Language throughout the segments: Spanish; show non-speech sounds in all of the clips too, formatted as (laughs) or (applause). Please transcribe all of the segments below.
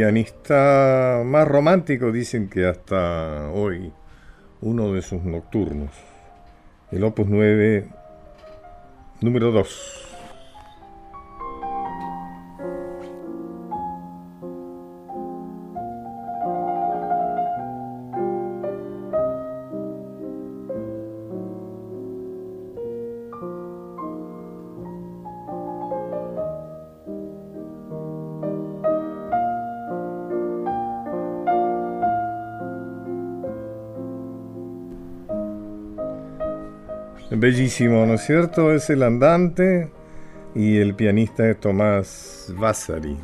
Pianista más romántico dicen que hasta hoy uno de sus nocturnos. El Opus 9, número 2. Bellísimo, ¿no es cierto? Es el andante y el pianista es Tomás Vasari.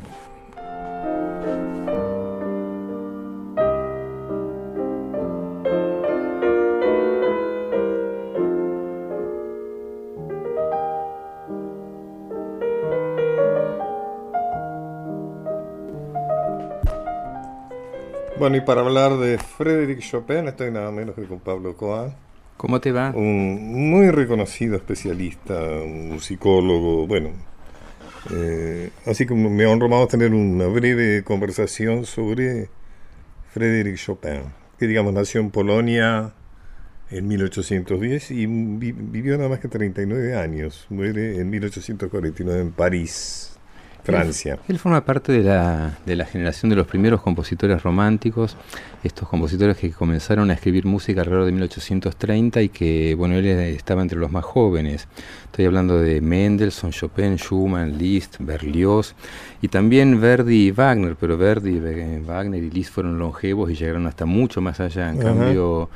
Bueno, y para hablar de Frédéric Chopin, estoy nada menos que con Pablo Coa. ¿Cómo te va? Un muy reconocido especialista, un musicólogo, bueno. Eh, así que me honro más tener una breve conversación sobre Frédéric Chopin, que digamos nació en Polonia en 1810 y vivió nada más que 39 años. Muere en 1849 en París. Francia. Él, forma parte de la, de la generación de los primeros compositores románticos, estos compositores que comenzaron a escribir música alrededor de 1830 y que, bueno, él estaba entre los más jóvenes. Estoy hablando de Mendelssohn, Chopin, Schumann, Liszt, Berlioz y también Verdi y Wagner, pero Verdi, Wagner y Liszt fueron longevos y llegaron hasta mucho más allá. En cambio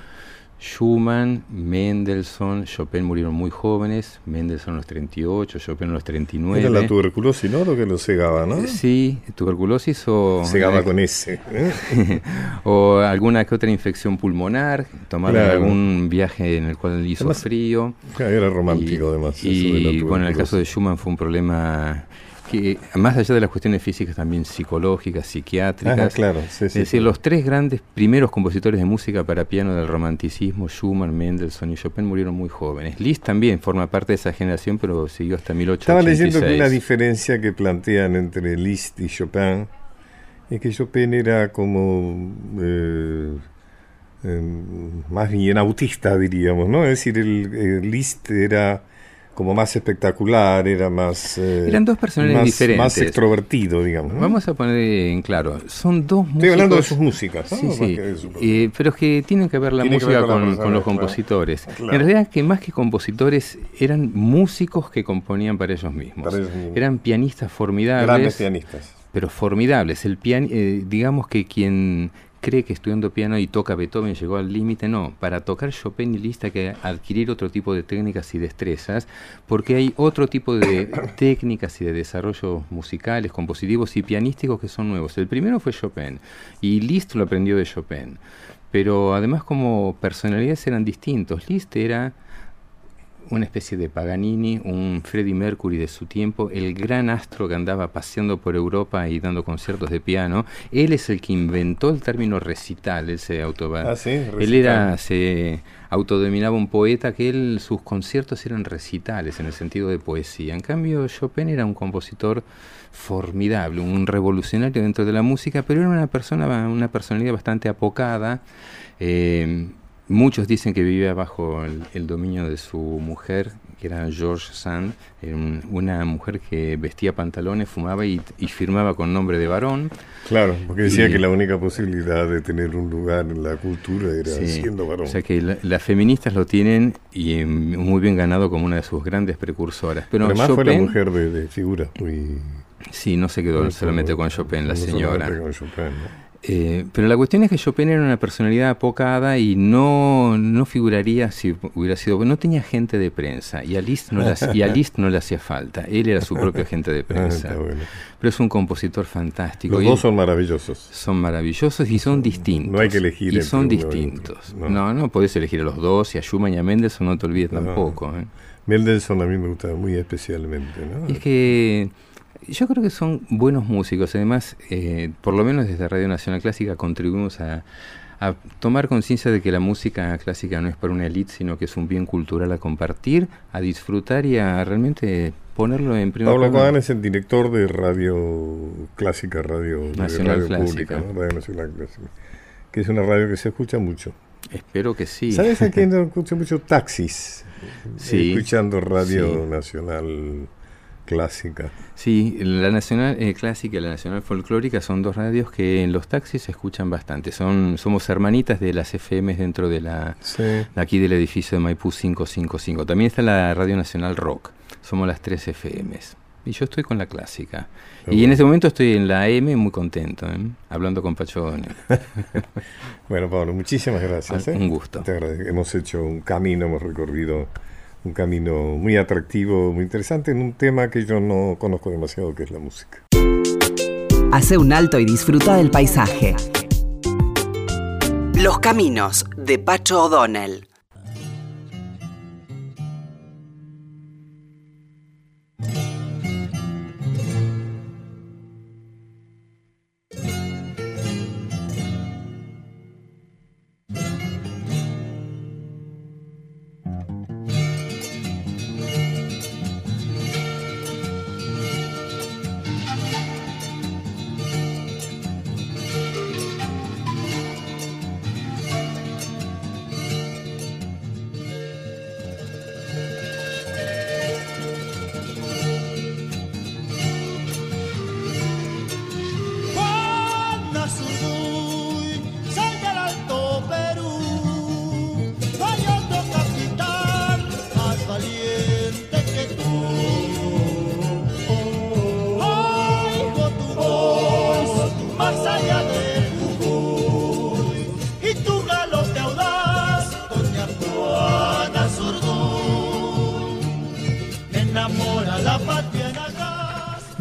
Schumann, Mendelssohn, Chopin murieron muy jóvenes, Mendelssohn a los 38, Chopin a los 39. Era la tuberculosis, ¿no? Lo que lo cegaba, ¿no? Sí, tuberculosis o... Cegaba con ese. ¿eh? (laughs) o alguna que otra infección pulmonar, tomar algún viaje en el cual hizo frío. Era romántico además. Y bueno, en el caso de Schumann fue un problema que más allá de las cuestiones físicas, también psicológicas, psiquiátricas. claro, es decir, los tres grandes primeros compositores de música para piano del romanticismo, Schumann, Mendelssohn y Chopin, murieron muy jóvenes. Liszt también forma parte de esa generación, pero siguió hasta 1886. Estaba leyendo que una diferencia que plantean entre Liszt y Chopin es que Chopin era como eh, em, más bien autista, diríamos, ¿no? Es decir, el, el Liszt era como más espectacular, era más... Eh, Eran dos personajes diferentes. Más extrovertido, digamos. Vamos a poner en claro, son dos músicos... Estoy hablando de sus músicas, Sí, sí. Eh, pero que tienen que ver la música con, los compositores. En realidad, que más que compositores, eran músicos que componían para ellos mismos. Eran pianistas formidables. Grandes pianistas. Pero formidables. El pian, eh, digamos que quien cree que estudiando piano y toca Beethoven llegó al límite, no, para tocar Chopin y Liszt hay que adquirir otro tipo de técnicas y destrezas, porque hay otro tipo de (coughs) técnicas y de desarrollos musicales, compositivos y pianísticos que son nuevos. El primero fue Chopin y Liszt lo aprendió de Chopin, pero además como personalidades eran distintos. Liszt era una especie de Paganini, un Freddie Mercury de su tiempo, el gran astro que andaba paseando por Europa y dando conciertos de piano. Él es el que inventó el término recital, él se ah, Él era se autodominaba un poeta que él sus conciertos eran recitales en el sentido de poesía. En cambio Chopin era un compositor formidable, un revolucionario dentro de la música, pero era una persona una personalidad bastante apocada. Eh, Muchos dicen que vivía bajo el, dominio de su mujer, que era George Sand, una mujer que vestía pantalones, fumaba y, firmaba con nombre de varón. Claro, porque decía que la única posibilidad de tener un lugar en la cultura era siendo varón. O sea que las feministas lo tienen y em, muy bien ganado como una de sus grandes precursoras. Pero Además fue la mujer de, figura muy... Sí, no se quedó solamente con Chopin, la señora. Con Chopin, ¿no? Eh, pero la cuestión es que Chopin era una personalidad apocada y no, no figuraría si hubiera sido. No tenía gente de prensa y a Liszt no, le, y a no le hacía falta. Él era su propio agente de (laughs) prensa. Pero es un compositor fantástico. Los dos son maravillosos. Son maravillosos y son distintos. No hay que elegir. Y son distintos. No. no, podés elegir a los dos y a Schumann y a Mendelssohn no te olvides tampoco. ¿eh? Mendelssohn a mí me gusta muy especialmente. Es que yo creo que son buenos músicos. Además, eh, por lo menos desde Radio Nacional Clásica contribuimos a, a tomar conciencia de que la música clásica no es para una élite, sino que es un bien cultural a compartir, a disfrutar y a realmente ponerlo en primer Pablo Cohen es el director de Radio Clásica, Radio Nacional Radio Pública, Radio Nacional Clásica, que es una radio que se escucha mucho. Espero que sí. ¿Sabes a quién (laughs) no escucha mucho? Taxis. Sí. Escuchando Radio Nacional Clásica. Sí, la Nacional eh, Clásica y la Nacional Folclórica son dos radios que en los taxis se escuchan bastante. Son Somos hermanitas de las FM dentro de la aquí del edificio de Maipú 555. También está la Radio Nacional Rock. Somos las tres FMs. Y yo estoy con la clásica. y en este momento estoy en la AM muy contento, ¿eh? hablando con Pacho (laughs) bueno, Pablo, muchísimas gracias. Un ¿eh? gusto. Te Hemos hecho un camino, hemos recorrido un camino muy atractivo, muy interesante en un tema que yo no conozco demasiado, que es la música. Hace un alto y disfruta del paisaje. Los caminos de Pacho O'Donnell.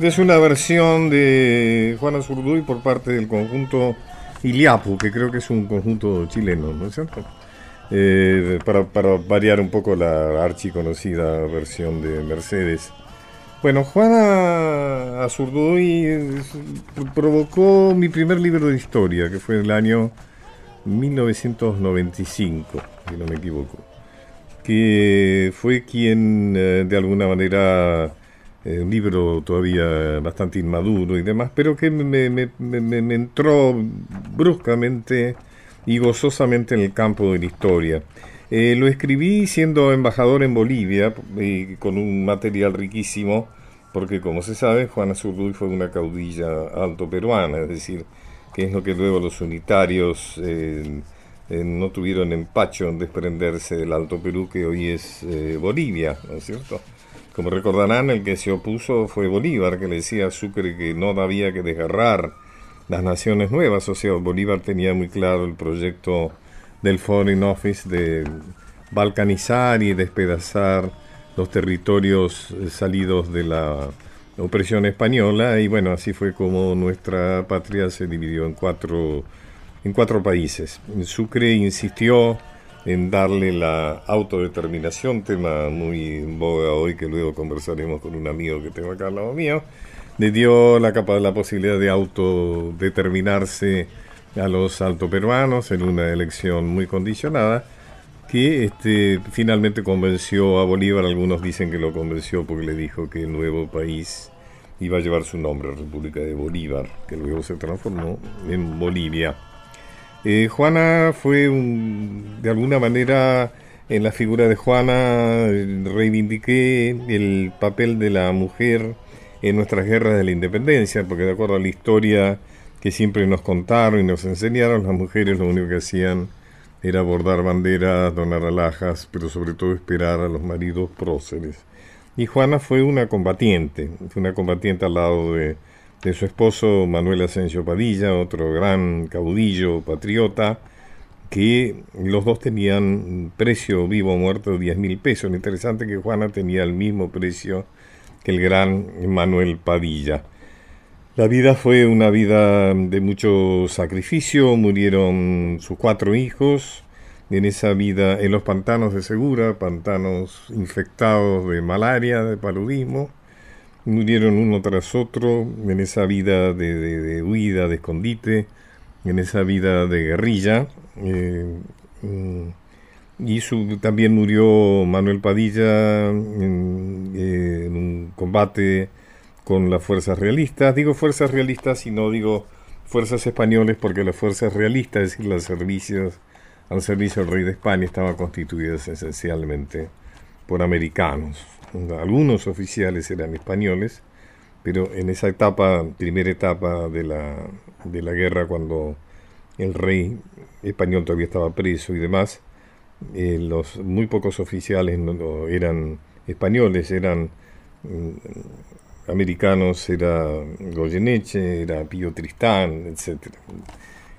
Es una versión de Juana Zurduy por parte del conjunto Iliapu, que creo que es un conjunto chileno, ¿no es cierto? Eh, para, variar un poco la archiconocida versión de Mercedes. Bueno, Juana Azurduy provocó mi primer libro de historia, que fue en el año 1995, si no me equivoco, que fue quien eh, de alguna manera eh, un libro todavía bastante inmaduro y demás, pero que me, me, entró bruscamente y gozosamente en el campo de la historia. Eh, lo escribí siendo embajador en Bolivia y con un material riquísimo, porque como se sabe, Juana Zurduy fue una caudilla alto peruana, es decir, que es lo que luego los unitarios eh, no tuvieron empacho en desprenderse del Alto Perú que hoy es Bolivia, ¿no es cierto? Como recordarán, el que se opuso fue Bolívar, que le decía a Sucre que no había que desgarrar las naciones nuevas. O sea, Bolívar tenía muy claro el proyecto del Foreign Office de balcanizar y despedazar los territorios eh, salidos de la opresión española y bueno, así fue como nuestra patria se dividió en cuatro, en cuatro países. Sucre insistió en darle la autodeterminación, tema muy en boga hoy que luego conversaremos con un amigo que tengo acá al lado mío, le dio la, la posibilidad de autodeterminarse a los altoperuanos en una elección muy condicionada que este, finalmente convenció a Bolívar, algunos dicen que lo convenció porque le dijo que el nuevo país iba a llevar su nombre, República de Bolívar, que luego se transformó en Bolivia. Eh, Juana fue de alguna manera en la figura de Juana reivindiqué el papel de la mujer en nuestras guerras de la independencia, porque de acuerdo a la historia que siempre nos contaron y nos enseñaron, las mujeres lo único que hacían era bordar banderas, donar alhajas, pero sobre todo esperar a los maridos próceres. Y Juana fue una combatiente, fue una combatiente al lado de de su esposo Manuel Asensio Padilla, otro gran caudillo patriota, que los dos tenían precio vivo o muerto de 10 mil pesos. Lo interesante que Juana tenía el mismo precio que el gran Manuel Padilla. La vida fue una vida de mucho sacrificio, murieron sus cuatro hijos en esa vida en los pantanos de Segura, pantanos infectados de malaria, de paludismo murieron uno tras otro en esa vida de, huida, de escondite, en esa vida de guerrilla. Eh, y su, también murió Manuel Padilla en, eh, en, un combate con las fuerzas realistas. Digo fuerzas realistas y no digo fuerzas españoles porque las fuerzas realistas, es decir, los servicios al servicio del rey de España, estaban constituidas esencialmente por americanos. Algunos oficiales eran españoles, pero en esa etapa, primera etapa de la, de la guerra, cuando el rey español todavía estaba preso y demás, eh, los muy pocos oficiales no, eran españoles, eran mm, americanos, era Goyeneche, era Pío Tristán, etc.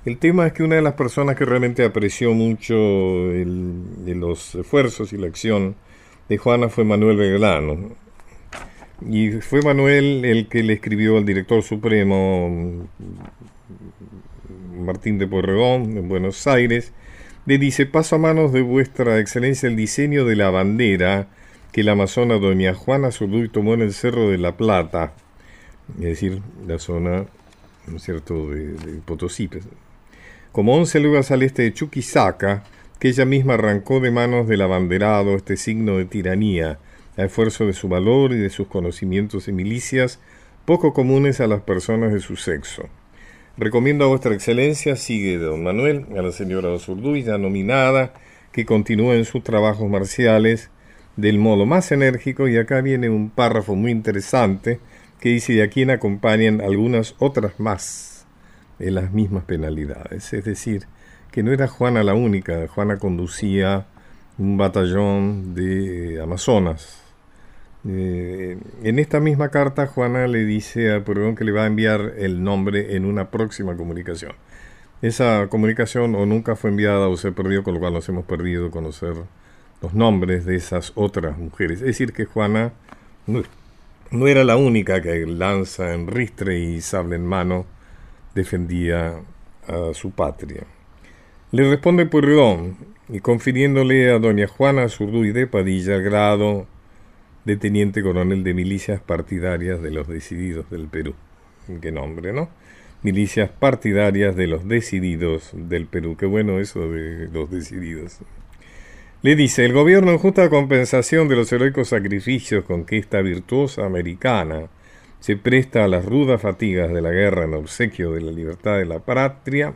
El tema es que una de las personas que realmente apreció mucho el, los esfuerzos y la acción de Juana fue Manuel Belgrano, y fue Manuel el que le escribió al director supremo Martín de Porregón en Buenos Aires. Le dice, paso a manos de vuestra excelencia el diseño de la bandera que la amazona doña Juana Zurduy tomó en el Cerro de la Plata, es decir, la zona, ¿no es cierto?, de, de Potosí. Pues. Como once lugares al este de Chuquisaca, que ella misma arrancó de manos del abanderado este signo de tiranía, a esfuerzo de su valor y de sus conocimientos y milicias, poco comunes a las personas de su sexo. Recomiendo a vuestra excelencia, sigue don Manuel, a la señora Zurduy, ya nominada, que continúe en sus trabajos marciales del modo más enérgico, y acá viene un párrafo muy interesante que dice de a quién acompañan algunas otras más en las mismas penalidades. Es decir, que no era Juana la única, Juana conducía un batallón de Amazonas, eh, en esta misma carta, Juana le dice a Purgón que le va a enviar el nombre en una próxima comunicación. Esa comunicación o nunca fue enviada o se perdió, con lo cual nos hemos perdido conocer los nombres de esas otras mujeres. Es decir, que Juana no, no era la única que lanza en ristre y sable en mano defendía a su patria. Le responde Pueyrredón, y confiriéndole a doña Juana Zurduy de Padilla grado de teniente coronel de milicias partidarias de los decididos del Perú. Qué nombre, ¿no? Milicias partidarias de los decididos del Perú. Qué bueno eso de los decididos. Le dice, el gobierno en justa compensación de los heroicos sacrificios con que esta virtuosa americana se presta a las rudas fatigas de la guerra en obsequio de la libertad de la patria,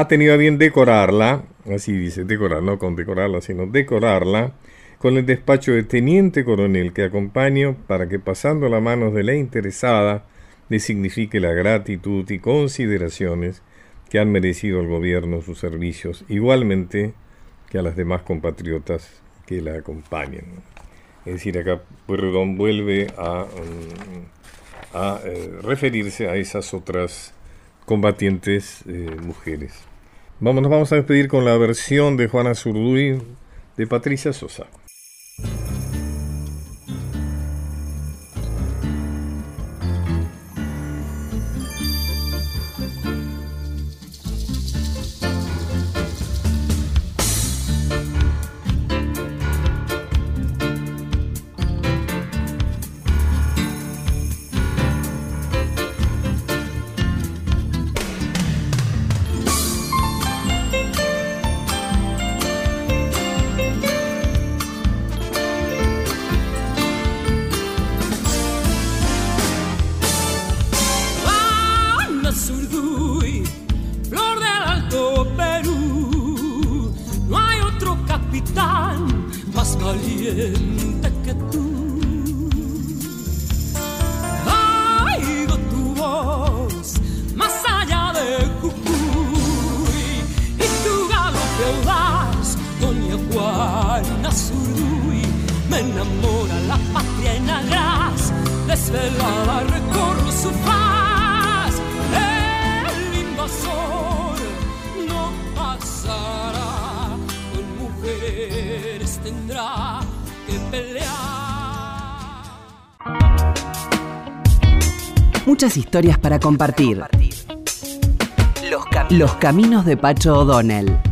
ha tenido a bien decorarla, así dice, decorar, no condecorarla, sino decorarla, con el despacho de teniente coronel que acompaño para que pasando las manos de la interesada le signifique la gratitud y consideraciones que han merecido al gobierno sus servicios, igualmente que a las demás compatriotas que la acompañan. Es decir, acá Pueyrredón vuelve a, mm, a eh, referirse a esas otras combatientes eh, mujeres. Vamos, nos vamos a despedir con la versión de Juana Zurduy de Patricia Sosa. Muchas historias para compartir. Los, caminos. De Pacho O'Donnell.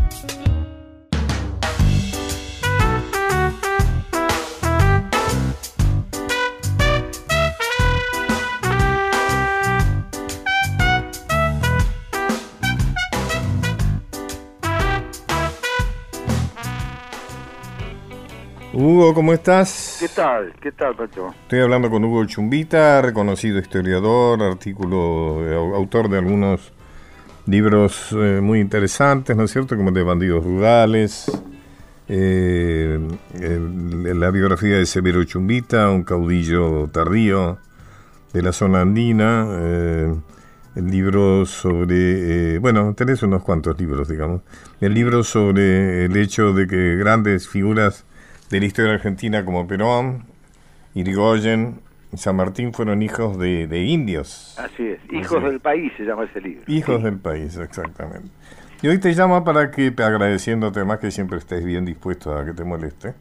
Hugo, ¿cómo estás? ¿Qué tal? ¿Qué tal, Pacho? Estoy hablando con Hugo Chumbita, reconocido historiador, artículo, eh, autor de algunos libros eh, muy interesantes, ¿no es cierto? Como de bandidos rurales, eh, la biografía de Severo Chumbita, un caudillo tardío de la zona andina, el libro sobre, bueno, tenés unos cuantos libros, digamos, el libro sobre el hecho de que grandes figuras de la historia argentina como Perón, Irigoyen y San Martín fueron hijos de, indios. Así es, Hijos del País se llama ese libro. Hijos del País, exactamente. Y hoy te llamo para que, agradeciéndote más que siempre estés bien dispuesto a que te moleste,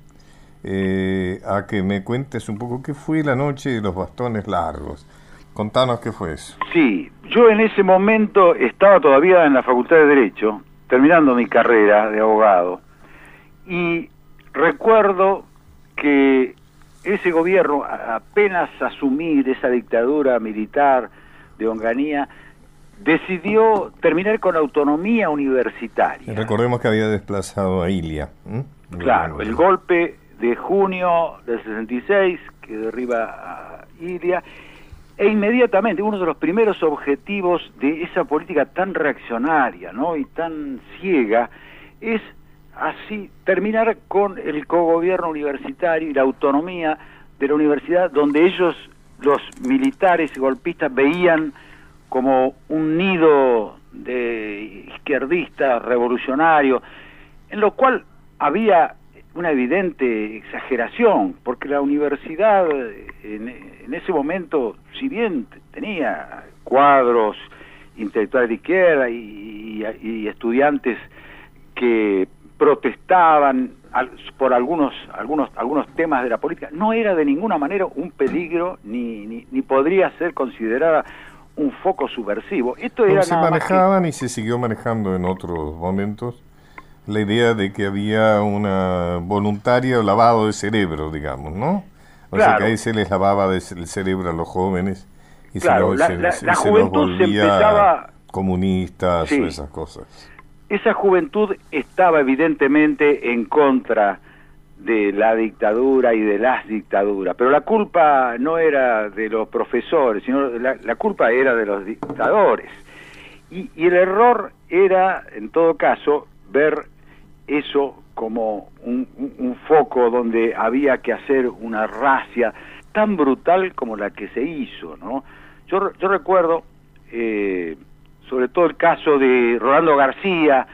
eh, a que me cuentes un poco qué fue la noche de los bastones largos. Contanos qué fue eso. Sí, yo en ese momento estaba todavía en la Facultad de Derecho, terminando mi carrera de abogado, y Recuerdo que ese gobierno, apenas asumir esa dictadura militar de Onganía, decidió terminar con autonomía universitaria. Recordemos que había desplazado a Ilia. Claro, el golpe de junio del 66 que derriba a Ilia, e inmediatamente uno de los primeros objetivos de esa política tan reaccionaria ¿no? y tan ciega es así terminar con el cogobierno universitario y la autonomía de la universidad, donde ellos, los militares y golpistas, veían como un nido de izquierdistas revolucionarios, en lo cual había una evidente exageración, porque la universidad en, ese momento, si bien tenía cuadros intelectuales de izquierda y estudiantes que protestaban por algunos, algunos, algunos temas de la política, no era de ninguna manera un peligro ni, ni, podría ser considerada un foco subversivo. Esto era se manejaban y se siguió manejando en otros momentos la idea de que había una voluntario lavado de cerebro, digamos, ¿no? O sea que ahí se les lavaba el cerebro a los jóvenes y se, los, volvía comunistas o esas cosas esa juventud estaba evidentemente en contra de la dictadura y de las dictaduras, pero la culpa no era de los profesores, sino la, culpa era de los dictadores. Y, el error era, en todo caso, ver eso como un, foco donde había que hacer una racia tan brutal como la que se hizo, ¿no? Yo, yo recuerdo eh, sobre todo el caso de Rolando García,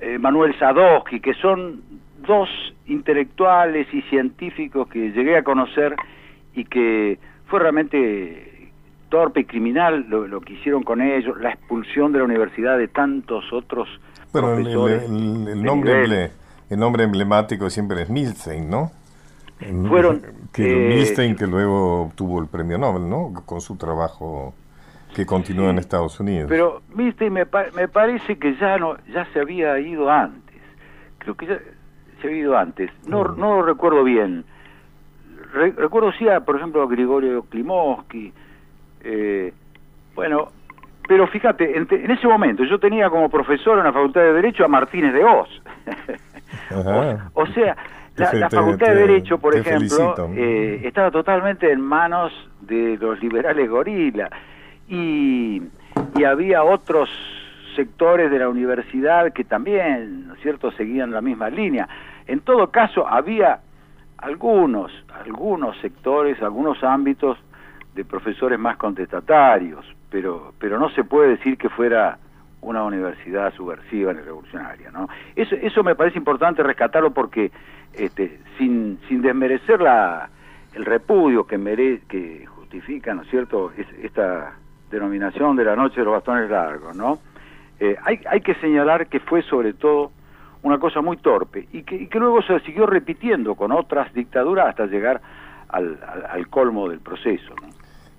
eh, Manuel Sadowski, que son dos intelectuales y científicos que llegué a conocer y que fue realmente torpe y criminal lo, que hicieron con ellos, la expulsión de la universidad de tantos otros profesores. El, nombre, el nombre emblemático siempre es Milstein, ¿no? Fueron... Que eh, Milstein que luego obtuvo el premio Nobel, ¿no? Con su trabajo que continúa en Estados Unidos. Pero, viste, me, me parece que ya no ya se había ido antes. Creo que ya se había ido antes. No, mm. no lo recuerdo bien. recuerdo sí, a, por ejemplo, a Grigorio Klimovsky. Eh, bueno, pero fíjate, en, ese momento yo tenía como profesor en la Facultad de Derecho a Martínez de Oz. (laughs) o, sea, la, Facultad de Derecho, por ejemplo, eh, estaba totalmente en manos de los liberales gorila y, había otros sectores de la universidad que también, ¿no es cierto?, seguían la misma línea. En todo caso, había algunos, algunos sectores, algunos ámbitos de profesores más contestatarios, pero, pero no se puede decir que fuera una universidad subversiva ni revolucionaria, ¿no? Eso, eso me parece importante rescatarlo porque, este, sin, sin desmerecer la, el repudio que, mere, que justifica, ¿no es cierto?, esta denominación de la noche de los bastones largos, ¿no? Eh, hay, hay que señalar que fue sobre todo una cosa muy torpe y que, luego se siguió repitiendo con otras dictaduras hasta llegar al, al, colmo del proceso. ¿no?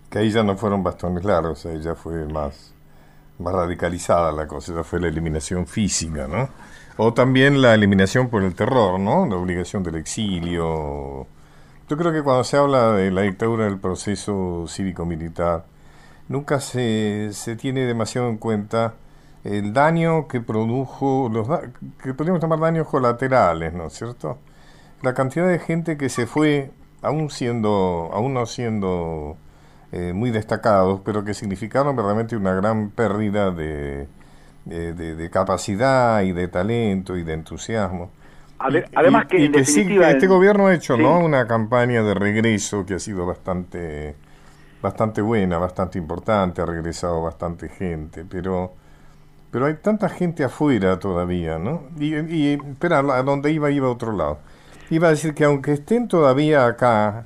Que ahí ya no fueron bastones largos, ahí ya fue más, más radicalizada la cosa, ya fue la eliminación física, ¿no? O también la eliminación por el terror, ¿no? La obligación del exilio. Yo creo que cuando se habla de la dictadura del proceso cívico-militar, nunca se, se tiene demasiado en cuenta el daño que produjo, los que podríamos llamar daños colaterales, ¿no es cierto? la cantidad de gente que se fue, aún siendo, aún no siendo eh, muy destacados, pero que significaron verdaderamente una gran pérdida de, de, capacidad y de talento y de entusiasmo. además que, este gobierno ha hecho ¿no? una campaña de regreso que ha sido bastante bastante buena, bastante importante, ha regresado bastante gente, pero pero hay tanta gente afuera todavía, ¿no? Y, y espera, a donde iba iba a otro lado. Iba a decir que aunque estén todavía acá,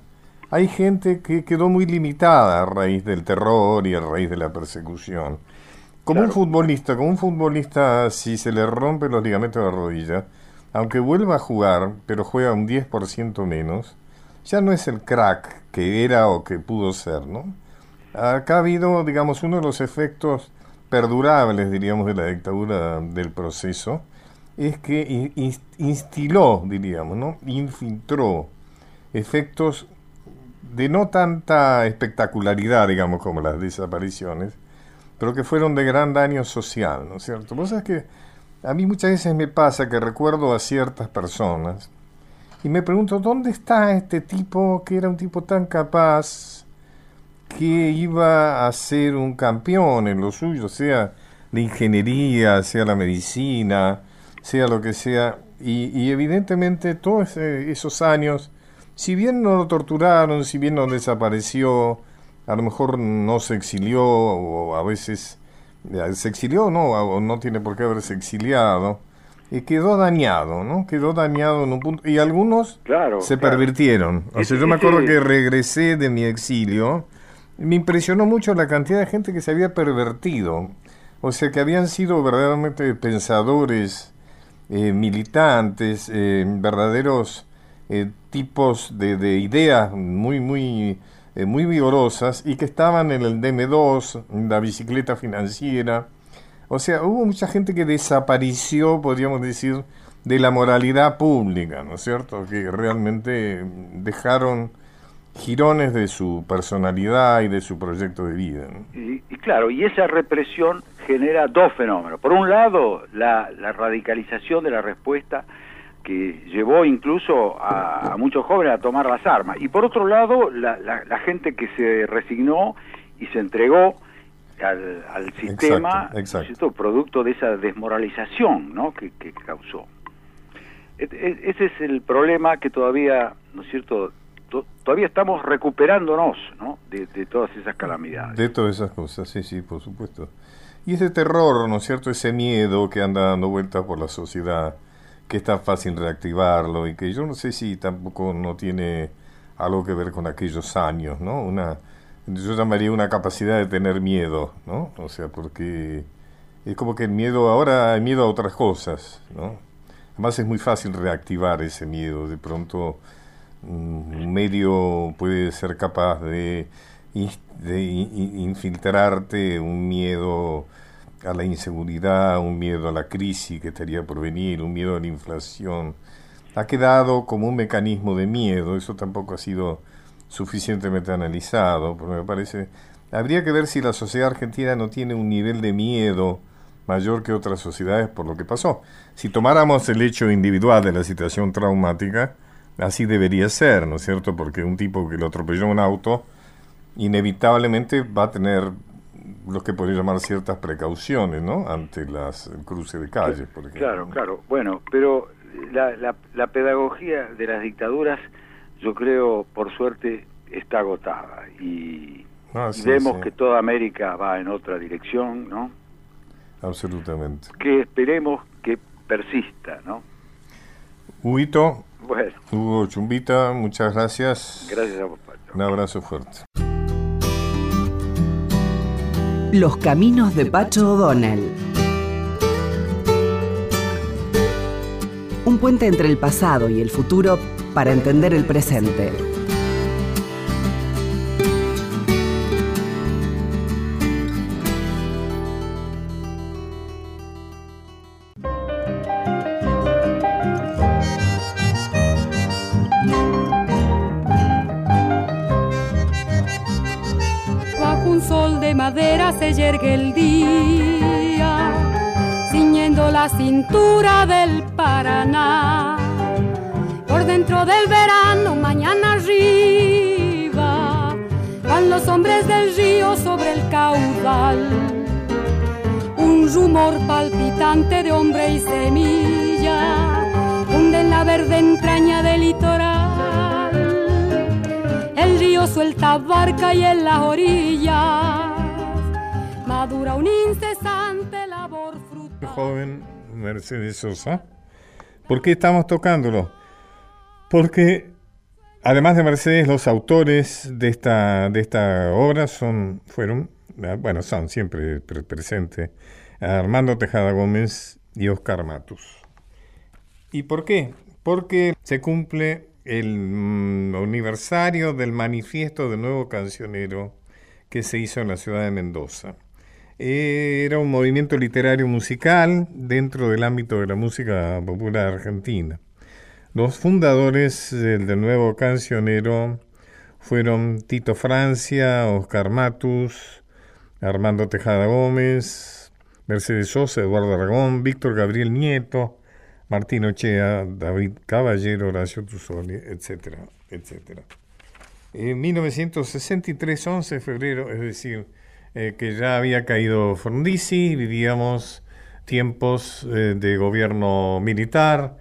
hay gente que quedó muy limitada a raíz del terror y a raíz de la persecución. Como un futbolista, como un futbolista, si se le rompe los ligamentos de la rodilla, aunque vuelva a jugar, pero juega un 10% menos, ya no es el crack que era o que pudo ser, ¿no? Acá ha habido, digamos, uno de los efectos perdurables, diríamos, de la dictadura del proceso, es que instiló, diríamos, ¿no? Infiltró efectos de no tanta espectacularidad, digamos, como las desapariciones, pero que fueron de gran daño social, ¿no es cierto? Vos sabés que a mí muchas veces me pasa que recuerdo a ciertas personas y me pregunto, ¿dónde está este tipo que era un tipo tan capaz, que iba a ser un campeón en lo suyo, sea la ingeniería, sea la medicina, sea lo que sea? Y, evidentemente todos esos años si bien no lo torturaron, si bien no desapareció, a lo mejor no se exilió, o a veces eh, se exilió, no, o no tiene por qué haberse exiliado, y quedó dañado, ¿no? Quedó dañado en un punto, y algunos se pervirtieron. O sea, yo me acuerdo que regresé de mi exilio, me impresionó mucho la cantidad de gente que se había pervertido, o sea, que habían sido verdaderamente pensadores, eh, militantes, eh, verdaderos eh, tipos de, de, ideas muy, muy, eh, muy vigorosas y que estaban en el DM2, en la bicicleta financiera. O sea, hubo mucha gente que desapareció, podríamos decir, de la moralidad pública, ¿no es cierto? Que realmente dejaron girones de su personalidad y de su proyecto de vida. Y, claro, y esa represión genera dos fenómenos. Por un lado, la, la radicalización de la respuesta que llevó incluso a, muchos jóvenes a tomar las armas. Y por otro lado, la, la, gente que se resignó y se entregó al, al sistema, exacto, producto de esa desmoralización ¿no? que, que causó. E, e, ese es el problema que todavía, ¿no es cierto?, todavía estamos recuperándonos ¿no? de, de todas esas calamidades. De todas esas cosas, sí, sí, por supuesto. Y ese terror, ¿no es cierto?, ese miedo que anda dando vueltas por la sociedad, que es tan fácil reactivarlo y que yo no sé si tampoco no tiene algo que ver con aquellos años, ¿no? Una, yo llamaría una capacidad de tener miedo, ¿no? O sea, porque es como que el miedo, ahora hay miedo a otras cosas, ¿no? Además es muy fácil reactivar ese miedo, de pronto un medio puede ser capaz de, de infiltrarte un miedo a la inseguridad, un miedo a la crisis que estaría por venir, un miedo a la inflación. Ha quedado como un mecanismo de miedo, eso tampoco ha sido suficientemente analizado, porque me parece, habría que ver si la sociedad argentina no tiene un nivel de miedo mayor que otras sociedades por lo que pasó. Si tomáramos el hecho individual de la situación traumática, así debería ser, ¿no es cierto? Porque un tipo que lo atropelló un auto, inevitablemente va a tener lo que podría llamar ciertas precauciones, ¿no? Ante las cruces de calles, por ejemplo. Claro, claro. Bueno, pero la, la, pedagogía de las dictaduras, yo creo, por suerte, está agotada y, ah, vemos que toda América va en otra dirección, ¿no? Absolutamente. Que esperemos que persista, ¿no? Huito. Bueno. Hugo Chumbita, muchas gracias. Gracias a vos, Un abrazo fuerte. Los caminos de Pacho O'Donnell. Un puente entre el pasado y el futuro para entender el presente. se yergue el día, la cintura del Paraná. por dentro del verano, mañana arriba, van los hombres del río sobre el caudal. Un rumor palpitante de hombre y semilla hunde en la verde entraña del litoral. El río suelta barca y en las orillas madura un incesante. Joven Mercedes Sosa. ¿Por qué estamos tocándolo? Porque además de Mercedes, los autores de esta, de esta obra son, fueron, ah, bueno, son siempre presentes, Armando Tejada Gómez y Oscar Matus. ¿Y por qué? Porque se cumple el mm, aniversario del manifiesto del nuevo cancionero que se hizo en la ciudad de Mendoza. Era un movimiento literario musical dentro del ámbito de la música popular argentina. Los fundadores del, nuevo cancionero fueron Tito Francia, Oscar Matus, Armando Tejada Gómez, Mercedes Sosa, Eduardo Aragón, Víctor Gabriel Nieto, Martín Ochea, David Caballero, Horacio Tuzoli, etcétera, etcétera. En 1963, 11 de febrero, es decir, eh, que ya había caído Frondizi, vivíamos tiempos eh, de gobierno militar,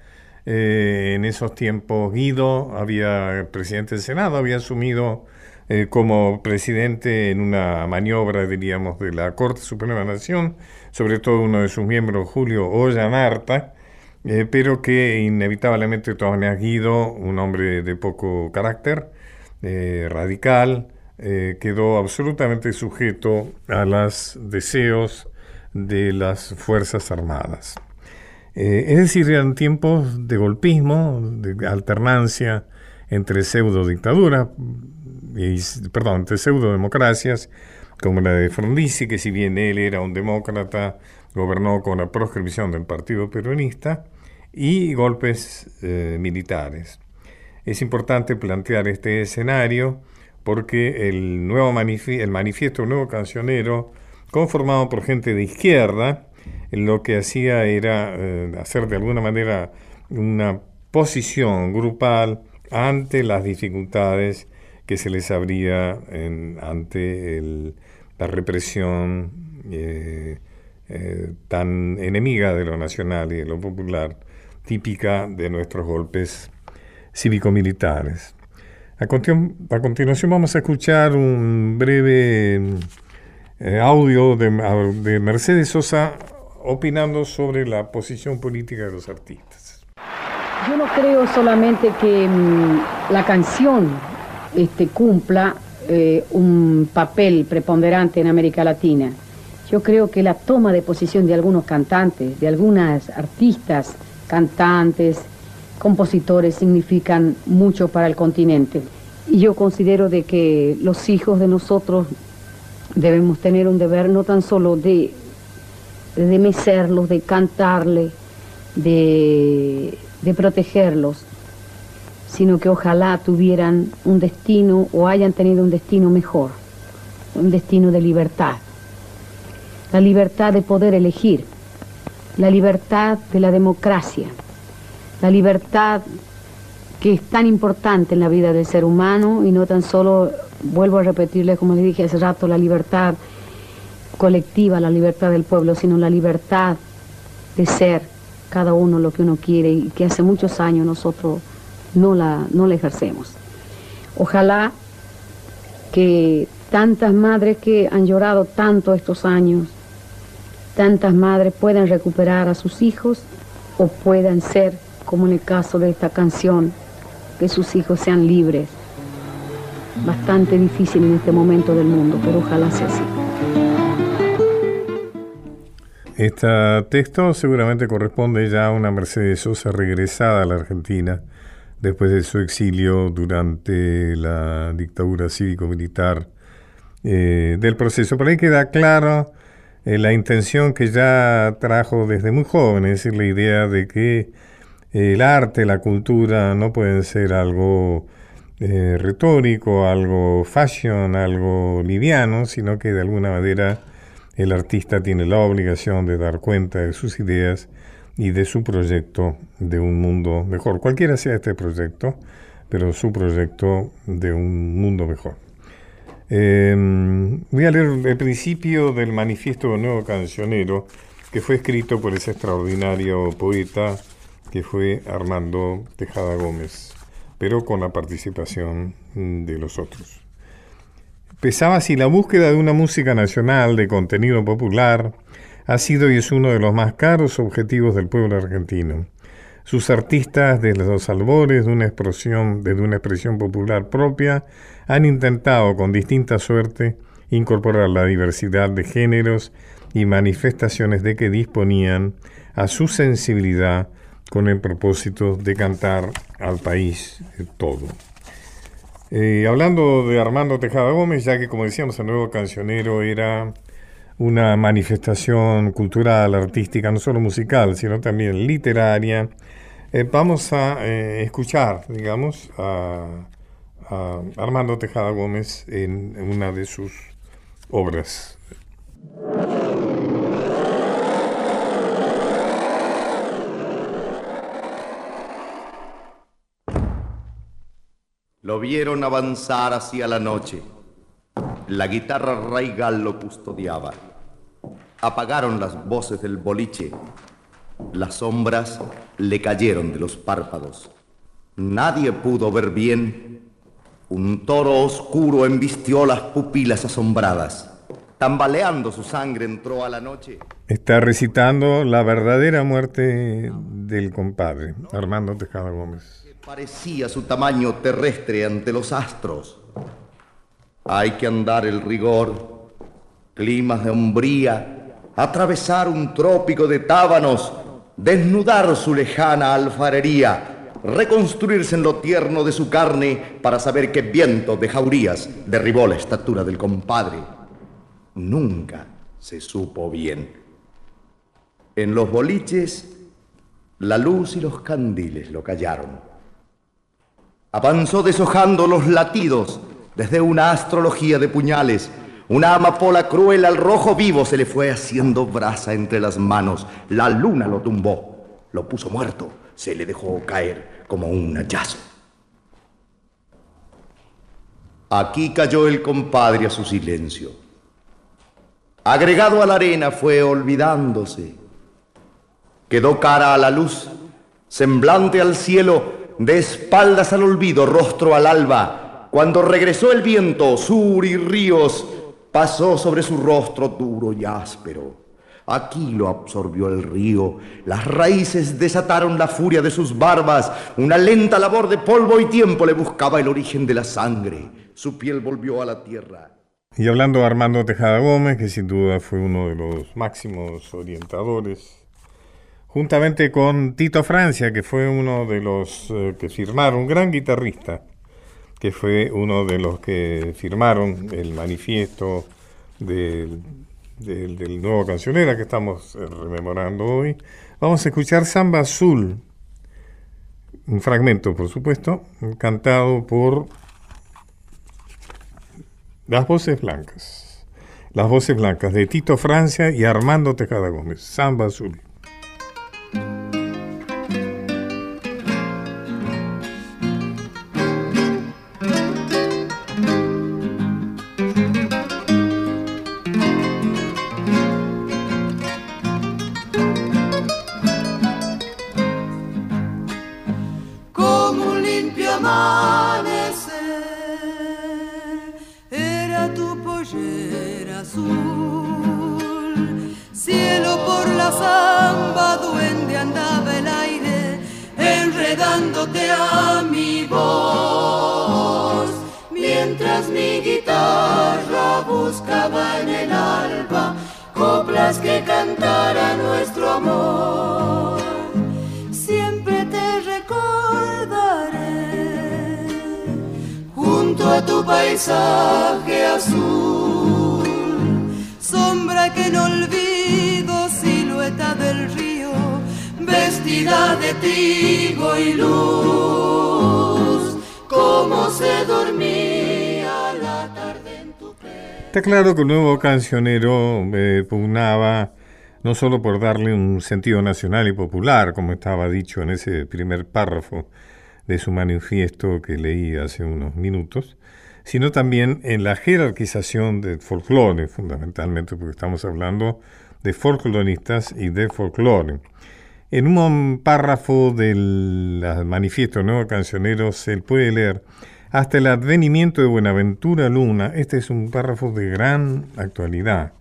eh, en esos tiempos Guido, había presidente del Senado, había asumido como presidente en una maniobra, diríamos, de la Corte Suprema de la Nación, sobre todo uno de sus miembros, Julio Ollanarta, eh, pero que inevitablemente, de Guido, un hombre de poco carácter, radical, quedó absolutamente sujeto a los deseos de las Fuerzas Armadas. Eh, es decir, eran tiempos de golpismo, de alternancia entre pseudo dictaduras, y, perdón, entre pseudo democracias, como la de Frondizi, que si bien él era un demócrata, gobernó con la proscripción del Partido Peronista, y golpes eh, militares. Es importante plantear este escenario porque el, nuevo el manifiesto Nuevo Cancionero, conformado por gente de izquierda, lo que hacía era eh, hacer de alguna manera una posición grupal ante las dificultades que se les abría ante la represión eh, eh, tan enemiga de lo nacional y de lo popular, típica de nuestros golpes cívico-militares. A, continuación vamos a escuchar un breve audio de, de Mercedes Sosa opinando sobre la posición política de los artistas. Yo no creo solamente que mm, la canción este, cumpla eh, un papel preponderante en América Latina. Yo creo que la toma de posición de algunos cantantes, de algunas artistas, cantantes, compositores, significan mucho para el continente. Y yo considero de que los hijos de nosotros debemos tener un deber no tan solo de de mecerlos, de cantarle, de, de protegerlos, sino que ojalá tuvieran un destino o hayan tenido un destino mejor, un destino de libertad. La libertad de poder elegir, la libertad de la democracia, la libertad que es tan importante en la vida del ser humano y no tan solo, vuelvo a repetirle como le dije hace rato, la libertad colectiva, la libertad del pueblo, sino la libertad de ser cada uno lo que uno quiere y que hace muchos años nosotros no la, no la ejercemos. Ojalá que tantas madres que han llorado tanto estos años, tantas madres puedan recuperar a sus hijos o puedan ser, como en el caso de esta canción, que sus hijos sean libres. Bastante difícil en este momento del mundo, pero ojalá sea así. Este texto seguramente corresponde ya a una Mercedes Sosa regresada a la Argentina después de su exilio durante la dictadura cívico-militar eh, del proceso. Por ahí queda claro eh, la intención que ya trajo desde muy joven, es decir, la idea de que el arte, la cultura no pueden ser algo eh, retórico, algo fashion, algo liviano, sino que de alguna manera el artista tiene la obligación de dar cuenta de sus ideas y de su proyecto de un mundo mejor. Cualquiera sea este proyecto, pero su proyecto de un mundo mejor. Em, voy a leer el principio del manifiesto del nuevo cancionero que fue escrito por ese extraordinario poeta que fue Armando Tejada Gómez, pero con la participación de los otros. Pesaba si la búsqueda de una música nacional de contenido popular ha sido y es uno de los más caros objetivos del pueblo argentino. Sus artistas, desde los albores de una expresión, desde una expresión popular propia, han intentado con distinta suerte incorporar la diversidad de géneros y manifestaciones de que disponían a su sensibilidad con el propósito de cantar al país todo. Eh, hablando de Armando Tejada Gómez, ya que como decíamos el nuevo cancionero era una manifestación cultural, artística, no solo musical, sino también literaria, eh, vamos a eh, escuchar, digamos, a, a Armando Tejada Gómez en una de sus obras. Lo vieron avanzar hacia la noche. La guitarra raigal lo custodiaba. Apagaron las voces del boliche. Las sombras le cayeron de los párpados. Nadie pudo ver bien. Un toro oscuro embistió las pupilas asombradas. Tambaleando su sangre entró a la noche. Está recitando la verdadera muerte del compadre, Armando Tejada Gómez parecía su tamaño terrestre ante los astros. Hay que andar el rigor, climas de hombría, atravesar un trópico de tábanos, desnudar su lejana alfarería, reconstruirse en lo tierno de su carne para saber qué viento de jaurías derribó la estatura del compadre. Nunca se supo bien. En los boliches, la luz y los candiles lo callaron. Avanzó deshojando los latidos desde una astrología de puñales. Una amapola cruel al rojo vivo se le fue haciendo brasa entre las manos. La luna lo tumbó, lo puso muerto, se le dejó caer como un hachazo. Aquí cayó el compadre a su silencio. Agregado a la arena fue olvidándose. Quedó cara a la luz, semblante al cielo de espaldas al olvido, rostro al alba. Cuando regresó el viento, sur y ríos, pasó sobre su rostro duro y áspero. Aquí lo absorbió el río, las raíces desataron la furia de sus barbas, una lenta labor de polvo y tiempo le buscaba el origen de la sangre, su piel volvió a la tierra. Y hablando de Armando Tejada Gómez, que sin duda fue uno de los máximos orientadores juntamente con Tito Francia, que fue uno de los eh, que firmaron, un gran guitarrista, que fue uno de los que firmaron el manifiesto del, nuevo cancionera que estamos eh, rememorando hoy. Vamos a escuchar Samba Azul, un fragmento, por supuesto, cantado por las voces blancas. Las voces blancas de Tito Francia y Armando Tejada Gómez. Samba Azul. Cancionero eh, pugnaba no solo por darle un sentido nacional y popular, como estaba dicho en ese primer párrafo de su manifiesto que leí hace unos minutos, sino también en la jerarquización del folclore, fundamentalmente, porque estamos hablando de folcloristas y de folclore. En un párrafo del manifiesto Nuevo Cancionero se puede leer hasta el advenimiento de Buenaventura Luna. Este es un párrafo de gran actualidad.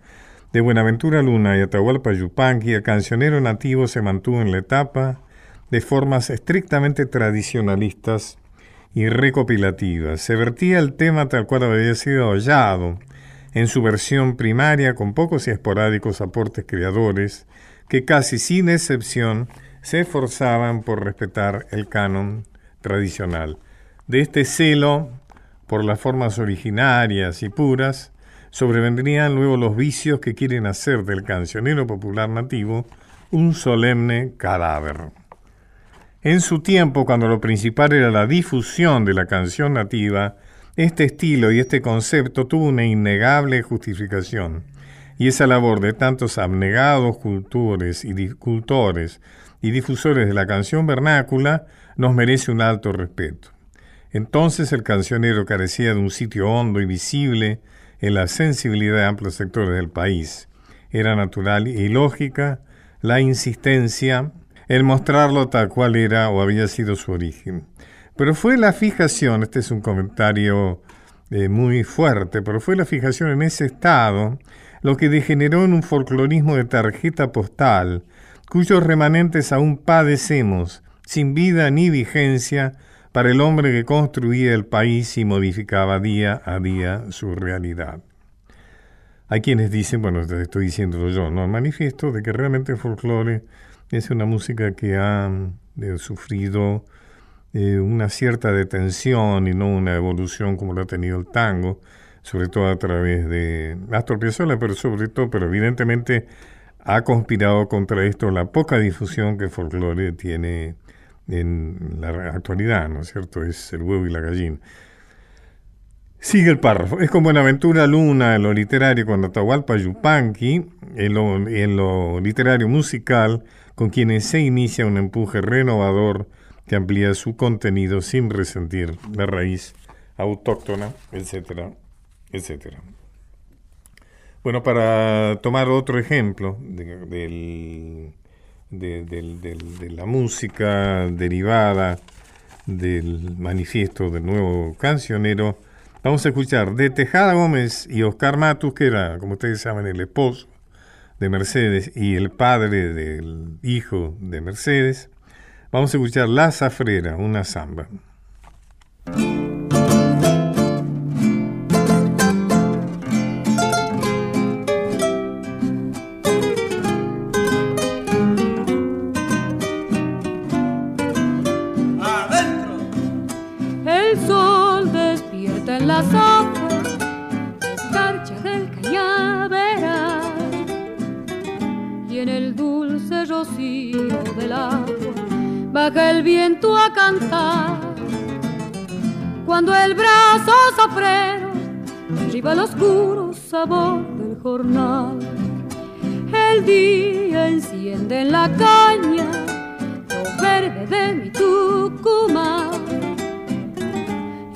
De Buenaventura Luna y Atahualpa Yupanqui, el cancionero nativo se mantuvo en la etapa de formas estrictamente tradicionalistas y recopilativas. Se vertía el tema tal cual había sido hallado en su versión primaria con pocos y esporádicos aportes creadores que casi sin excepción se esforzaban por respetar el canon tradicional. De este celo por las formas originarias y puras, sobrevendrían luego los vicios que quieren hacer del cancionero popular nativo un solemne cadáver. En su tiempo, cuando lo principal era la difusión de la canción nativa, este estilo y este concepto tuvo una innegable justificación, y esa labor de tantos abnegados cultores y, cultores y difusores de la canción vernácula nos merece un alto respeto. Entonces el cancionero carecía de un sitio hondo y visible en la sensibilidad de amplios sectores del país. Era natural y lógica la insistencia el mostrarlo tal cual era o había sido su origen. Pero fue la fijación, este es un comentario eh, muy fuerte, pero fue la fijación en ese estado lo que degeneró en un folclorismo de tarjeta postal, cuyos remanentes aún padecemos, sin vida ni vigencia, para el hombre que construía el país y modificaba día a día su realidad. Hay quienes dicen, bueno, estoy diciéndolo yo, no manifiesto de que realmente el folclore es una música que ha eh, sufrido eh, una cierta detención y no una evolución como lo ha tenido el tango, sobre todo a través de Astor Piazzolla, pero sobre todo, pero evidentemente ha conspirado contra esto la poca difusión que el folclore tiene en la actualidad, ¿no es cierto? Es el huevo y la gallina. Sigue el párrafo. Es como Buenaventura Luna en lo literario con Atahualpa Yupanqui, en lo, literario musical con quienes se inicia un empuje renovador que amplía su contenido sin resentir la raíz autóctona, etcétera, etcétera. Bueno, para tomar otro ejemplo de, de, la música derivada del manifiesto del nuevo cancionero, vamos a escuchar de Tejada Gómez y Oscar Matus, que era, como ustedes saben, el esposo de Mercedes y el padre del hijo de Mercedes, vamos a escuchar La Zafrera, una samba. Baja el viento a cantar. Cuando el brazo sofrero arriba el oscuro sabor del jornal, el día enciende en la caña lo verde de mi Tucumán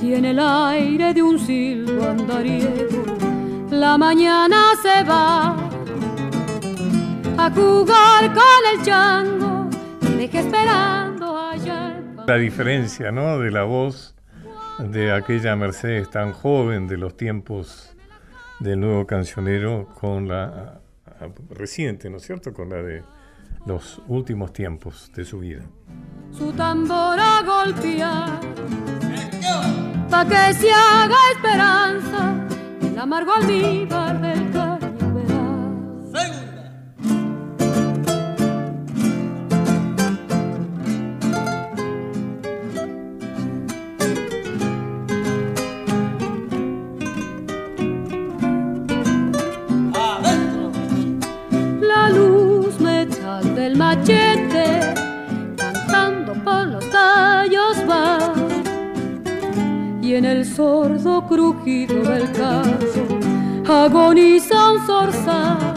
y en el aire de un silbo andariego la mañana se va a jugar con el chango deje allá. La diferencia, ¿no? De la voz de aquella Mercedes tan joven de los tiempos del nuevo cancionero con la reciente, ¿no es cierto? Con la de los últimos tiempos de su vida. Su tambor a golpear, pa' que se haga esperanza, el amargo almíbar del cantando por los tallos va y en el sordo crujido del caso agoniza un zorzal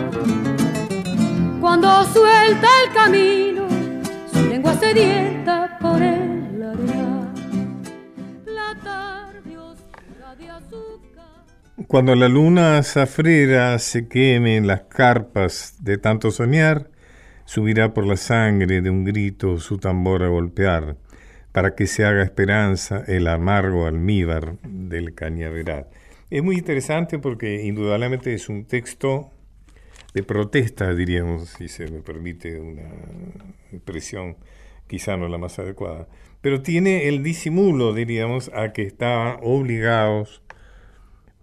cuando suelta el camino, su lengua sedienta por el arenal. La tarde oscura de azúcar. Cuando la luna zafrera se queme en las carpas de tanto soñar, subirá por la sangre de un grito su tambor a golpear, para que se haga esperanza el amargo almíbar del cañaveral. Es muy interesante porque indudablemente es un texto de protesta, diríamos, si se me permite una expresión quizá no la más adecuada, pero tiene el disimulo, diríamos, a que estaban obligados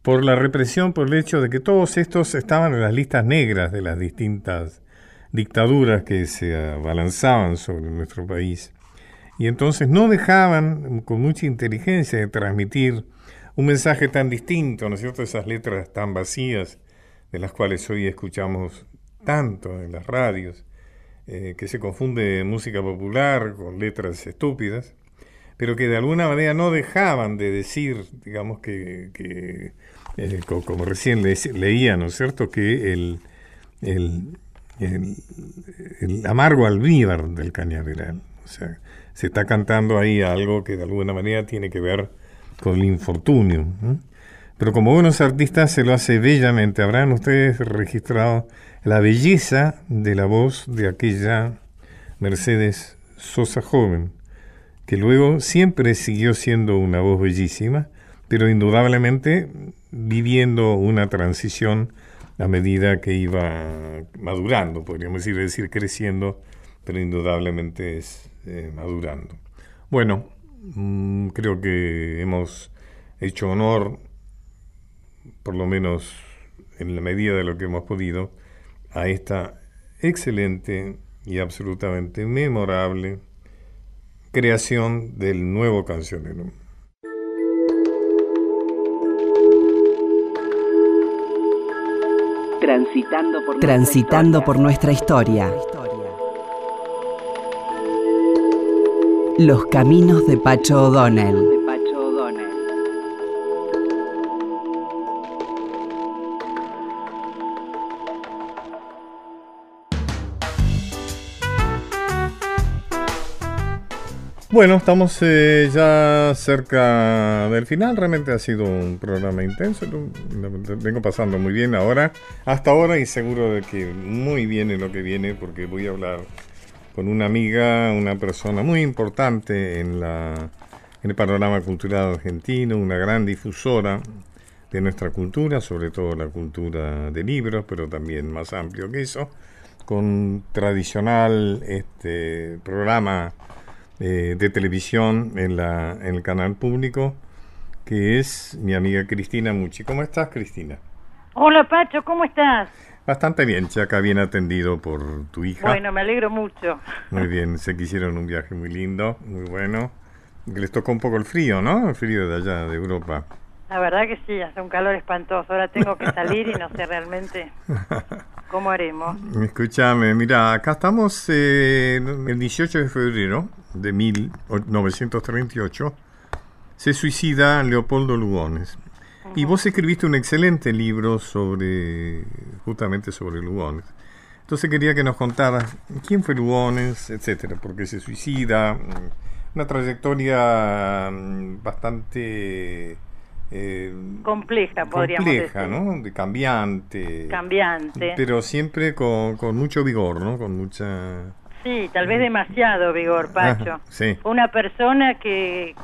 por la represión, por el hecho de que todos estos estaban en las listas negras de las distintas dictaduras que se abalanzaban sobre nuestro país. Y entonces no dejaban con mucha inteligencia de transmitir un mensaje tan distinto, ¿no es cierto? Esas letras tan vacías de las cuales hoy escuchamos tanto en las radios, eh, que se confunde música popular con letras estúpidas, pero que de alguna manera no dejaban de decir, digamos que, eh, como, recién leía, ¿no es cierto?, que el, el, amargo almíbar del cañaveral, o sea, se está cantando ahí algo que de alguna manera tiene que ver con el infortunio. Pero como buenos artistas se lo hace bellamente. Habrán ustedes registrado la belleza de la voz de aquella Mercedes Sosa joven, que luego siempre siguió siendo una voz bellísima, pero indudablemente viviendo una transición a medida que iba madurando, podríamos decir, decir creciendo, pero indudablemente es eh, madurando. Bueno, Mm, creo que hemos hecho honor, por lo menos en la medida de lo que hemos podido, a esta excelente y absolutamente memorable creación del nuevo cancionero. Transitando por, Transitando por nuestra historia. Los caminos de Pacho O'Donnell. Bueno, estamos eh, ya cerca del final. Realmente ha sido un programa intenso. vengo pasando muy bien ahora, hasta ahora, y seguro de que muy bien en lo que viene, porque voy a hablar con una amiga, una persona muy importante en, la, el panorama cultural argentino, una gran difusora de nuestra cultura, sobre todo la cultura de libros, pero también más amplio que eso, con tradicional este, programa eh, de televisión en, la, en el canal público, que es mi amiga Cristina Muchi. ¿Cómo estás, Cristina? Hola, Pacho, ¿cómo estás? Bastante bien, Chaca, bien atendido por tu hija. Bueno, me alegro mucho. Muy bien, sé que hicieron un viaje muy lindo, muy bueno. Les tocó un poco el frío, ¿no? El frío de allá, de Europa. La verdad que sí, hace un calor espantoso. Ahora tengo que salir y no sé realmente (laughs) cómo haremos. Escúchame, mira, acá estamos eh, el 18 de febrero de 1938. Se suicida Leopoldo Lugones. Y vos escribiste un excelente libro sobre, justamente sobre Lugones. Entonces quería que nos contaras quién fue Lugones, etcétera, por qué se suicida, una trayectoria mm, bastante eh, compleja, podríamos compleja, ¿no? De cambiante. Cambiante. Pero siempre con, con mucho vigor, ¿no? Con mucha... Sí, tal vez demasiado vigor, Pacho. sí. Una persona que,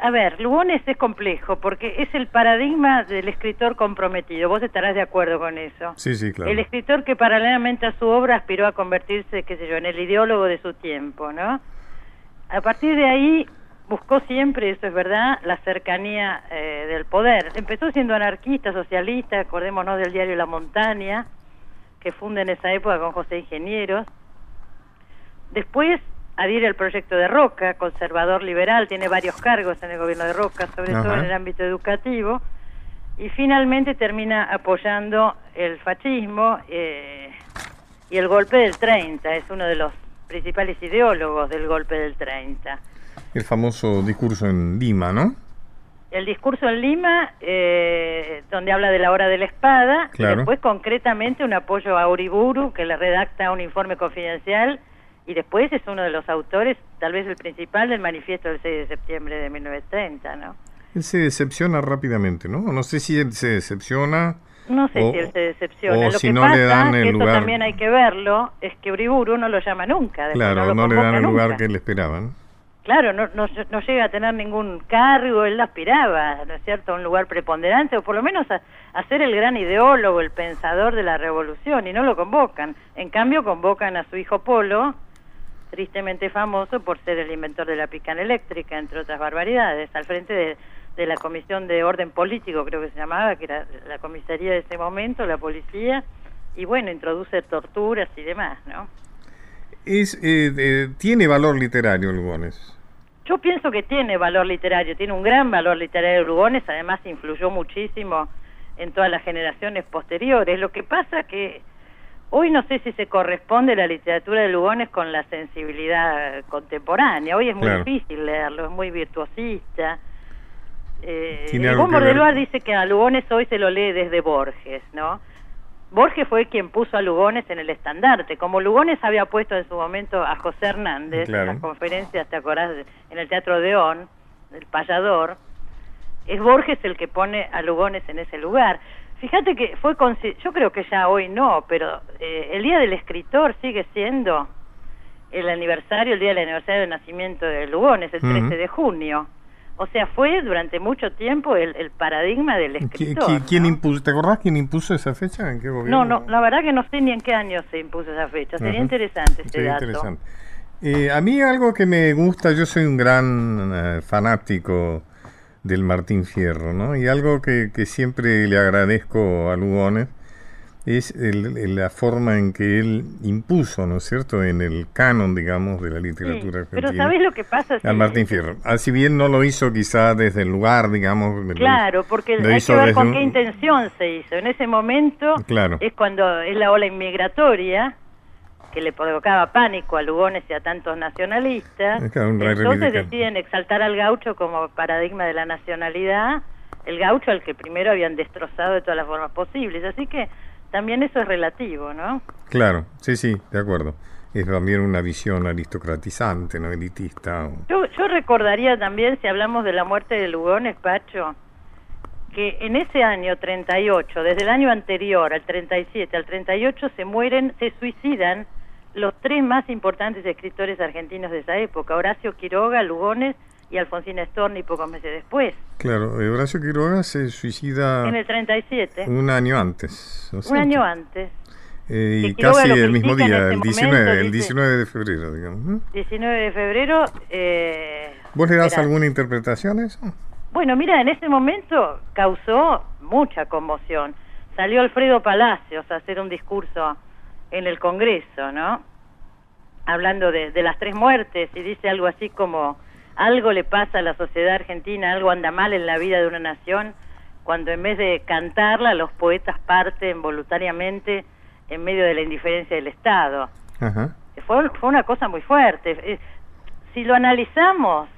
a ver, Lugones es complejo porque es el paradigma del escritor comprometido. Vos estarás de acuerdo con eso. Sí, sí, claro. El escritor que paralelamente a su obra aspiró a convertirse, qué sé yo, en el ideólogo de su tiempo, ¿no? A partir de ahí buscó siempre, eso es verdad, la cercanía eh, del poder. Empezó siendo anarquista, socialista, acordémonos del diario La Montaña, que funda en esa época con José Ingenieros. Después adhiere al proyecto de Roca, conservador liberal, tiene varios cargos en el gobierno de Roca, sobre todo en el ámbito educativo, y finalmente termina apoyando el fascismo eh, y el golpe del 30, es uno de los principales ideólogos del golpe del 30. El famoso discurso en Lima, ¿no? el discurso en Lima, eh, donde habla de la hora de la espada, Claro. y después concretamente un apoyo a Uriburu, que le redacta un informe confidencial, y después es uno de los autores, tal vez el principal, del manifiesto del 6 de septiembre de 1930, ¿no? Él se decepciona rápidamente, ¿no? No sé si él se decepciona. No sé o- si él se decepciona. o Lo si que no pasa, le dan el esto lugar. también hay que verlo, es que Uriburu no lo llama nunca. Claro, no le dan el lugar que le esperaban. Claro, no, no, no llega a tener ningún cargo, él aspiraba, ¿no es cierto?, a un lugar preponderante, o por lo menos a, a ser el gran ideólogo, el pensador de la revolución, y no lo convocan. En cambio, convocan a su hijo Polo, tristemente famoso por ser el inventor de la picana eléctrica, entre otras barbaridades, al frente de, de la Comisión de Orden Político, creo que se llamaba, que era la comisaría de ese momento, la policía, y bueno, introduce torturas y demás, ¿no? Es, eh, eh, tiene valor literario Lugones. Yo pienso que tiene valor literario, tiene un gran valor literario Lugones, además influyó muchísimo en todas las generaciones posteriores. Lo que pasa que hoy no sé si se corresponde la literatura de Lugones con la sensibilidad contemporánea. Hoy es muy Claro. difícil leerlo, es muy virtuosista. Eh, que de dice que a Lugones hoy se lo lee desde Borges, ¿no? Borges fue quien puso a Lugones en el estandarte. Como Lugones había puesto en su momento a José Hernández Claro. en las conferencias, ¿te acordás? En el Teatro Deón, el payador, es Borges el que pone a Lugones en ese lugar. Fíjate que fue, consi- yo creo que ya hoy no, pero eh, el Día del Escritor sigue siendo el aniversario, el día del aniversario del nacimiento de Lugones, el 13 Ujú. de junio. O sea, fue durante mucho tiempo el, el paradigma del ¿Qui- escritor. qui- ¿Quién ¿no? impuso, ¿Te acordás quién impuso esa fecha? ¿En qué gobierno? No, no, la verdad que no sé ni en qué año se impuso esa fecha. Sería Ajá. interesante ese Sería dato. interesante. Eh, a mí algo que me gusta, yo soy un gran eh, fanático del Martín Fierro, ¿no? Y algo que, que siempre le agradezco a Lugones es el- la forma en que él impuso, ¿no es cierto?, en el canon, digamos, de la Sí, literatura pero argentina. ¿sabés lo que pasa? Al Sí, Martín Fierro. Ah, si bien no lo hizo quizá desde el lugar, digamos. Claro, porque lo hay hizo que ver con un- qué intención se hizo. En ese momento Claro. es cuando es la ola inmigratoria que le provocaba pánico a Lugones y a tantos nacionalistas. Es claro, Entonces deciden exaltar al gaucho como paradigma de la nacionalidad, el gaucho al que primero habían destrozado de todas las formas posibles. Así que también eso es relativo, ¿no? Claro, sí, sí, de acuerdo. Es también una visión aristocratizante, no elitista. o- Yo, yo recordaría también, si hablamos de la muerte de Lugones, Pacho, que en ese año 38, desde el año anterior al 37 al 38, se mueren, se suicidan los tres más importantes escritores argentinos de esa época, Horacio Quiroga, Lugones y Alfonsina Storni pocos meses después, Claro, eh, Horacio Quiroga se suicida en el 37, un año antes. ¿no un cierto? año antes, Eh, y casi el mismo día, ese el momento, 19, el dice- 19 de febrero, digamos. ¿no? 19 de febrero. eh, ¿Vos le das espera. alguna interpretación a eso? Bueno, mira, en ese momento causó mucha conmoción. Salió Alfredo Palacios a hacer un discurso en el Congreso, ¿no? Hablando de, de las tres muertes y dice algo así como, algo le pasa a la sociedad argentina, algo anda mal en la vida de una nación, cuando en vez de cantarla los poetas parten voluntariamente en medio de la indiferencia del Estado Ajá. fue, fue una cosa muy fuerte. Si lo analizamos,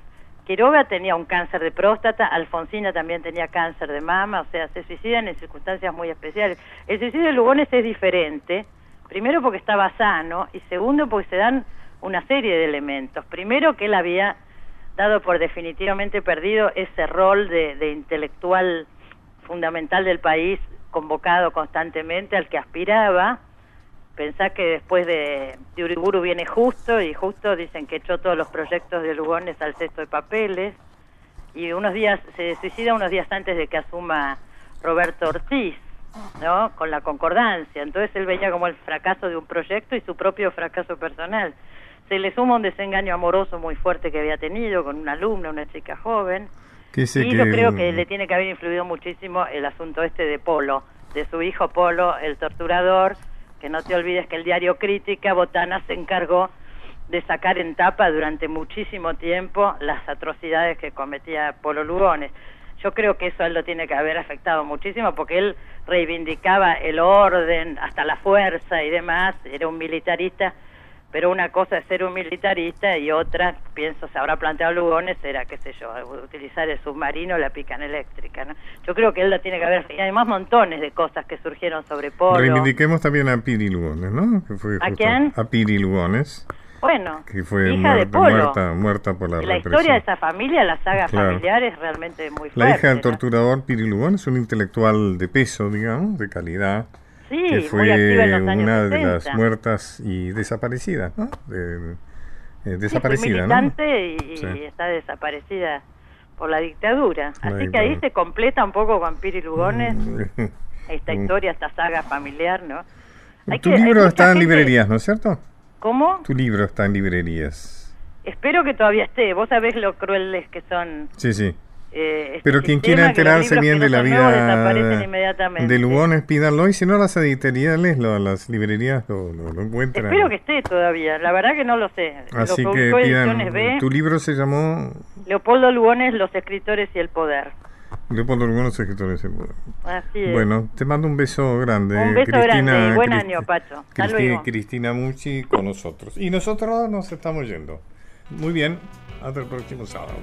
Quiroga tenía un cáncer de próstata, Alfonsina también tenía cáncer de mama, o sea, se suicidan en circunstancias muy especiales. El suicidio de Lugones es diferente, primero porque estaba sano y segundo porque se dan una serie de elementos. Primero que él había dado por definitivamente perdido ese rol de, de intelectual fundamental del país, convocado constantemente al que aspiraba, Pensá que después de, de Uriburu viene Justo y Justo dicen que echó todos los proyectos de Lugones al cesto de papeles y unos días se suicida unos días antes de que asuma Roberto Ortiz, ¿no? Con la concordancia. Entonces él veía como el fracaso de un proyecto y su propio fracaso personal. Se le suma un desengaño amoroso muy fuerte que había tenido con una alumna, una chica joven. Y que yo creo que le tiene que haber influido muchísimo el asunto este de Polo, de su hijo Polo, el torturador, que no te olvides que el diario Crítica, Botana se encargó de sacar en tapa durante muchísimo tiempo las atrocidades que cometía Polo Lugones. Yo creo que eso a él lo tiene que haber afectado muchísimo porque él reivindicaba el orden, hasta la fuerza y demás, era un militarista, pero una cosa es ser un militarista y otra, pienso, se habrá planteado Lugones, era, qué sé yo, utilizar el submarino, la pican eléctrica, ¿no? Yo creo que él la tiene que haber, y además montones de cosas que surgieron sobre Polo. Reivindiquemos también a Piri Lugones, ¿no? Que fue ¿A quién? A Piri Lugones. Bueno, que fue hija de Polo. muerta, muerta por la, la historia de esa familia, la saga familiar es realmente muy fuerte. La hija del torturador Piri Lugones, un intelectual de peso, digamos, de calidad que fue una de las muertas y desaparecidas, ¿no? Eh, desaparecida, ¿no? y, está desaparecida por la dictadura. Así que ahí se completa un poco con Piri Lugones mm. esta (laughs) historia, esta saga familiar, ¿no? tu libro está en librerías, ¿no es cierto? ¿Cómo? Tu libro está en librerías. Espero que todavía esté. Vos sabés lo crueles que son. Sí, sí. Eh, este Pero quien quiera enterarse bien de la vida de Lugones, pídanlo. Y si no, las editoriales, las librerías lo, encuentran. Espero que esté todavía. La verdad que no lo sé. Así que pidan. tu libro se llamó. Leopoldo Lugones, Los escritores y el poder. Leopoldo Lugones, Los escritores y el poder. Así es. Bueno, te mando un beso grande. Un beso Cristina, grande. Buen año, Pacho. Cristina Mucci con nosotros. Y nosotros nos estamos yendo. Muy bien. Hasta el próximo sábado.